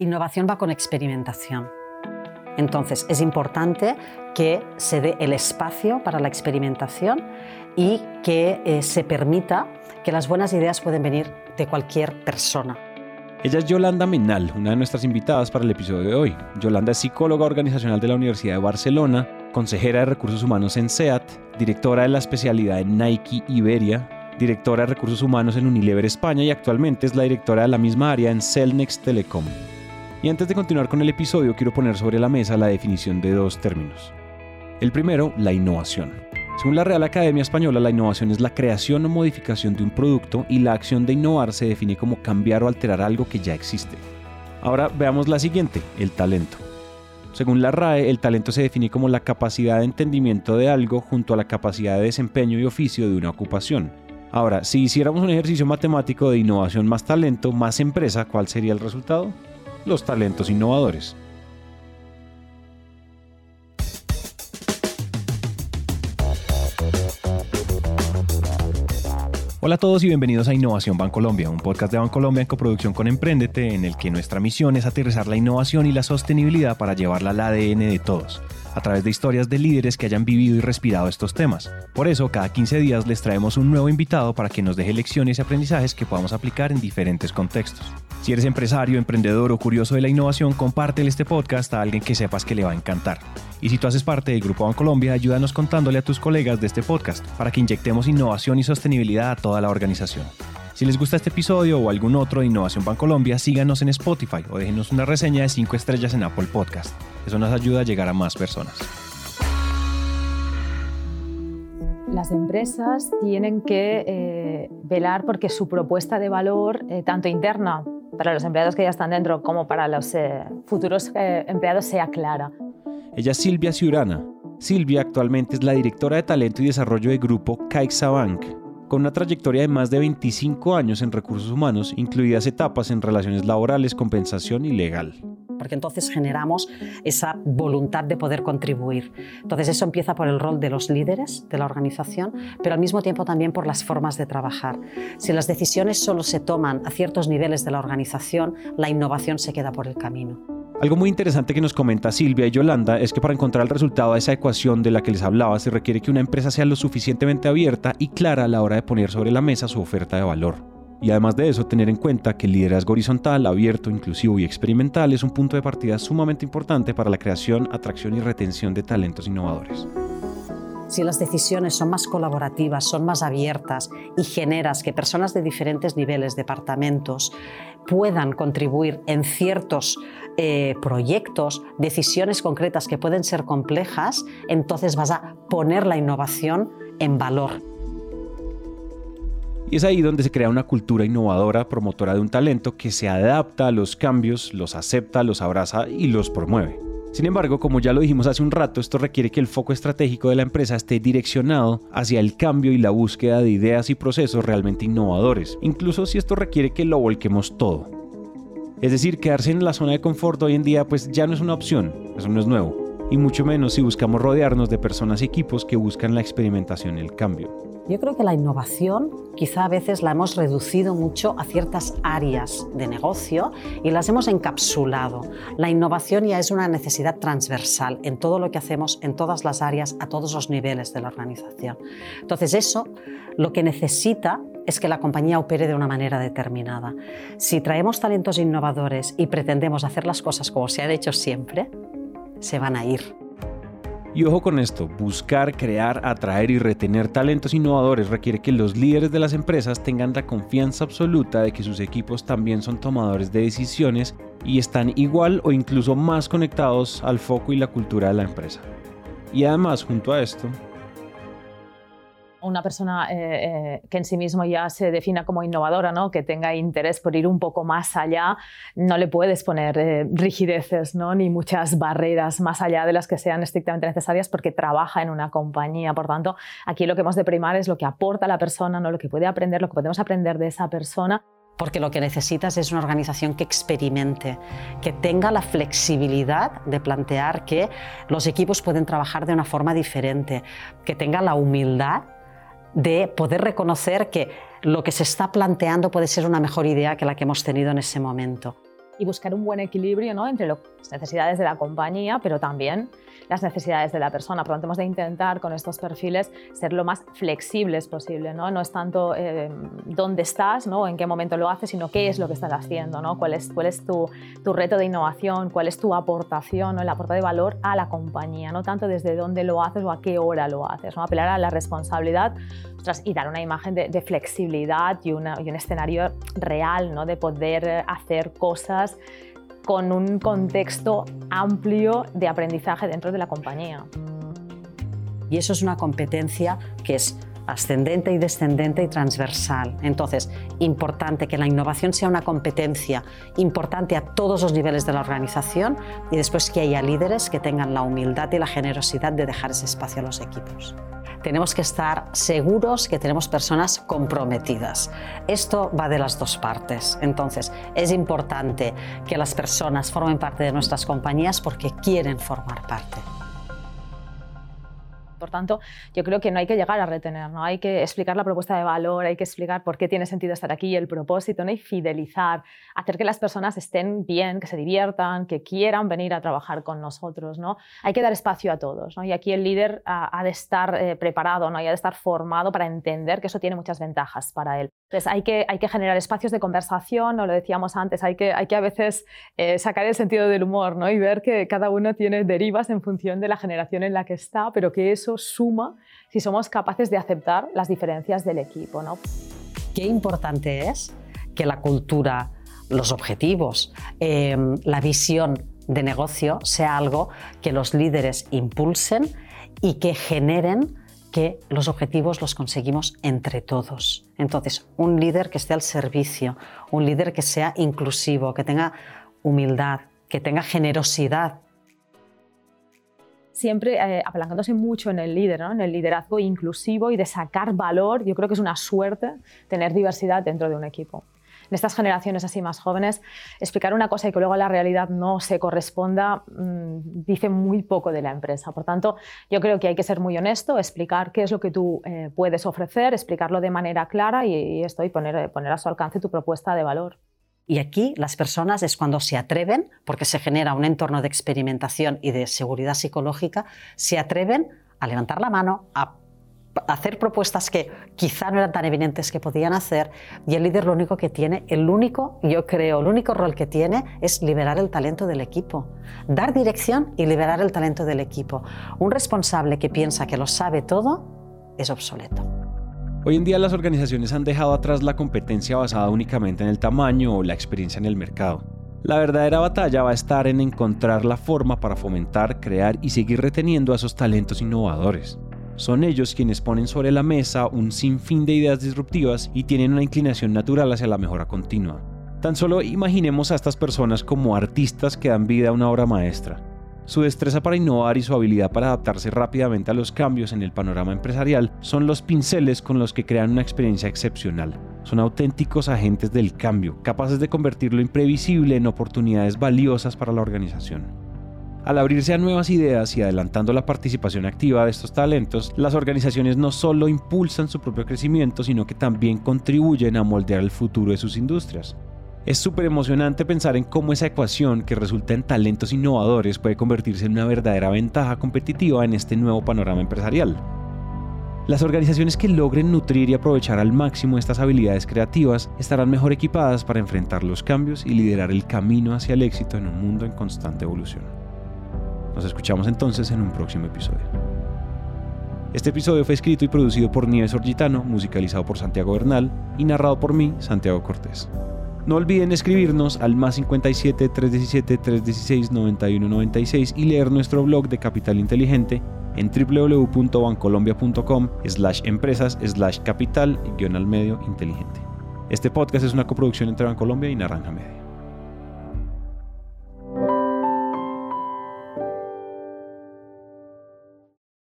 Innovación va con experimentación. Entonces, es importante que se dé el espacio para la experimentación y que eh, se permita que las buenas ideas pueden venir de cualquier persona. Ella es Yolanda Menal, una de nuestras invitadas para el episodio de hoy. Yolanda es psicóloga organizacional de la Universidad de Barcelona, consejera de recursos humanos en SEAT, directora de la especialidad en Nike Iberia, directora de recursos humanos en Unilever España y actualmente es la directora de la misma área en Celnex Telecom. Y antes de continuar con el episodio, quiero poner sobre la mesa la definición de dos términos. El primero, la innovación. Según la Real Academia Española, la innovación es la creación o modificación de un producto y la acción de innovar se define como cambiar o alterar algo que ya existe. Ahora veamos la siguiente, el talento. Según la RAE, el talento se define como la capacidad de entendimiento de algo junto a la capacidad de desempeño y oficio de una ocupación. Ahora, si hiciéramos un ejercicio matemático de innovación más talento más empresa, ¿cuál sería el resultado? Los talentos innovadores. Hola a todos y bienvenidos a Innovación Bancolombia, un podcast de Bancolombia en coproducción con Emprendete, en el que nuestra misión es aterrizar la innovación y la sostenibilidad para llevarla al ADN de todos a través de historias de líderes que hayan vivido y respirado estos temas. Por eso, cada 15 días les traemos un nuevo invitado para que nos deje lecciones y aprendizajes que podamos aplicar en diferentes contextos. Si eres empresario, emprendedor o curioso de la innovación, compártele este podcast a alguien que sepas que le va a encantar. Y si tú haces parte del Grupo Bancolombia, ayúdanos contándole a tus colegas de este podcast para que inyectemos innovación y sostenibilidad a toda la organización. Si les gusta este episodio o algún otro de Innovación Bancolombia, síganos en Spotify o déjenos una reseña de 5 estrellas en Apple Podcast. Eso nos ayuda a llegar a más personas. Las empresas tienen que eh, velar porque su propuesta de valor, eh, tanto interna para los empleados que ya están dentro como para los eh, futuros empleados, sea clara. Ella es Silvia Ciurana. Silvia actualmente es la directora de talento y desarrollo de grupo CaixaBank, con una trayectoria de más de 25 años en recursos humanos, incluidas etapas en relaciones laborales, compensación y legal porque entonces generamos esa voluntad de poder contribuir. Entonces eso empieza por el rol de los líderes de la organización, pero al mismo tiempo también por las formas de trabajar. Si las decisiones solo se toman a ciertos niveles de la organización, la innovación se queda por el camino. Algo muy interesante que nos comenta Silvia y Yolanda es que para encontrar el resultado de esa ecuación de la que les hablaba se requiere que una empresa sea lo suficientemente abierta y clara a la hora de poner sobre la mesa su oferta de valor. Y además de eso, tener en cuenta que el liderazgo horizontal, abierto, inclusivo y experimental es un punto de partida sumamente importante para la creación, atracción y retención de talentos innovadores. Si las decisiones son más colaborativas, son más abiertas y generas que personas de diferentes niveles, departamentos, puedan contribuir en ciertos eh, proyectos, decisiones concretas que pueden ser complejas, entonces vas a poner la innovación en valor y es ahí donde se crea una cultura innovadora, promotora de un talento que se adapta a los cambios, los acepta, los abraza y los promueve. Sin embargo, como ya lo dijimos hace un rato, esto requiere que el foco estratégico de la empresa esté direccionado hacia el cambio y la búsqueda de ideas y procesos realmente innovadores, incluso si esto requiere que lo volquemos todo. Es decir, quedarse en la zona de confort hoy en día pues ya no es una opción, eso no es nuevo, y mucho menos si buscamos rodearnos de personas y equipos que buscan la experimentación y el cambio. Yo creo que la innovación quizá a veces la hemos reducido mucho a ciertas áreas de negocio y las hemos encapsulado. La innovación ya es una necesidad transversal en todo lo que hacemos, en todas las áreas, a todos los niveles de la organización. Entonces eso lo que necesita es que la compañía opere de una manera determinada. Si traemos talentos innovadores y pretendemos hacer las cosas como se han hecho siempre, se van a ir. Y ojo con esto, buscar, crear, atraer y retener talentos innovadores requiere que los líderes de las empresas tengan la confianza absoluta de que sus equipos también son tomadores de decisiones y están igual o incluso más conectados al foco y la cultura de la empresa. Y además, junto a esto, una persona eh, eh, que en sí mismo ya se defina como innovadora, ¿no? que tenga interés por ir un poco más allá, no le puedes poner eh, rigideces ¿no? ni muchas barreras más allá de las que sean estrictamente necesarias porque trabaja en una compañía. Por tanto, aquí lo que hemos de primar es lo que aporta la persona, ¿no? lo que puede aprender, lo que podemos aprender de esa persona porque lo que necesitas es una organización que experimente, que tenga la flexibilidad de plantear que los equipos pueden trabajar de una forma diferente, que tenga la humildad de poder reconocer que lo que se está planteando puede ser una mejor idea que la que hemos tenido en ese momento. Y buscar un buen equilibrio ¿no? entre las necesidades de la compañía, pero también las necesidades de la persona. Por lo tanto, hemos de intentar con estos perfiles ser lo más flexibles posible. No, no es tanto eh, dónde estás ¿no? en qué momento lo haces, sino qué es lo que estás haciendo, ¿no? cuál es, cuál es tu, tu reto de innovación, cuál es tu aportación, ¿no? el aporte de valor a la compañía, no tanto desde dónde lo haces o a qué hora lo haces. ¿no? Apelar a la responsabilidad y dar una imagen de, flexibilidad y, y un escenario real, ¿no? de poder hacer cosas con un contexto amplio de aprendizaje dentro de la compañía. Y eso es una competencia que es ascendente y descendente y transversal. Entonces, importante que la innovación sea una competencia importante a todos los niveles de la organización y después que haya líderes que tengan la humildad y la generosidad de dejar ese espacio a los equipos tenemos que estar seguros que tenemos personas comprometidas. Esto va de las dos partes. Entonces, es importante que las personas formen parte de nuestras compañías porque quieren formar parte. Por tanto, yo creo que no hay que llegar a retener, ¿no? hay que explicar la propuesta de valor, hay que explicar por qué tiene sentido estar aquí, el propósito, ¿no? y fidelizar, hacer que las personas estén bien, que se diviertan, que quieran venir a trabajar con nosotros. ¿no? Hay que dar espacio a todos ¿no? y aquí el líder ha, de estar eh, preparado ¿no? y ha de estar formado para entender que eso tiene muchas ventajas para él. Entonces hay que, hay que generar espacios de conversación, o lo decíamos antes, hay que, hay que a veces eh, sacar el sentido del humor ¿no? y ver que cada uno tiene derivas en función de la generación en la que está, pero que eso suma si somos capaces de aceptar las diferencias del equipo. ¿no? Qué importante es que la cultura, los objetivos, em, la visión de negocio sea algo que los líderes impulsen y que generen que los objetivos los conseguimos entre todos. Entonces, un líder que esté al servicio, un líder que sea inclusivo, que tenga humildad, que tenga generosidad siempre eh, mucho en el líder, en el liderazgo inclusivo y de sacar valor. Yo creo que es una suerte tener diversidad dentro de un equipo. En estas generaciones así más jóvenes, explicar una cosa y que luego la realidad no se corresponda mm, dice muy poco de la empresa. Por tanto, yo creo que hay que ser muy honesto, explicar qué es lo que tú eh, puedes ofrecer, explicarlo de manera clara y, esto, y poner, poner a su alcance tu propuesta de valor. Y aquí las personas es cuando se atreven, porque se genera un entorno de experimentación y de seguridad psicológica, se atreven a levantar la mano, a hacer propuestas que quizá no eran tan evidentes que podían hacer y el líder lo único que tiene, el único, yo creo, el único rol que tiene es liberar el talento del equipo, dar dirección y liberar el talento del equipo. Un responsable que piensa que lo sabe todo es obsoleto. Hoy en día las organizaciones han dejado atrás la competencia basada únicamente en el tamaño o la experiencia en el mercado. La verdadera batalla va a estar en encontrar la forma para fomentar, crear y seguir reteniendo a esos talentos innovadores. Son ellos quienes ponen sobre la mesa un sinfín de ideas disruptivas y tienen una inclinación natural hacia la mejora continua. Tan solo imaginemos a estas personas como artistas que dan vida a una obra maestra. Su destreza para innovar y su habilidad para adaptarse rápidamente a los cambios en el panorama empresarial son los pinceles con los que crean una experiencia excepcional. Son auténticos agentes del cambio, capaces de convertir lo imprevisible en oportunidades valiosas para la organización. Al abrirse a nuevas ideas y adelantando la participación activa de estos talentos, las organizaciones no solo impulsan su propio crecimiento, sino que también contribuyen a moldear el futuro de sus industrias. Es súper emocionante pensar en cómo esa ecuación que resulta en talentos innovadores puede convertirse en una verdadera ventaja competitiva en este nuevo panorama empresarial. Las organizaciones que logren nutrir y aprovechar al máximo estas habilidades creativas estarán mejor equipadas para enfrentar los cambios y liderar el camino hacia el éxito en un mundo en constante evolución. Nos escuchamos entonces en un próximo episodio. Este episodio fue escrito y producido por Nieves Orgitano, musicalizado por Santiago Bernal y narrado por mí, Santiago Cortés. No olviden escribirnos al más 57 317 316 9196 y leer nuestro blog de Capital Inteligente en www.bancolombia.com slash empresas slash capital guion al medio inteligente. Este podcast es una coproducción entre Bancolombia y Naranja Media.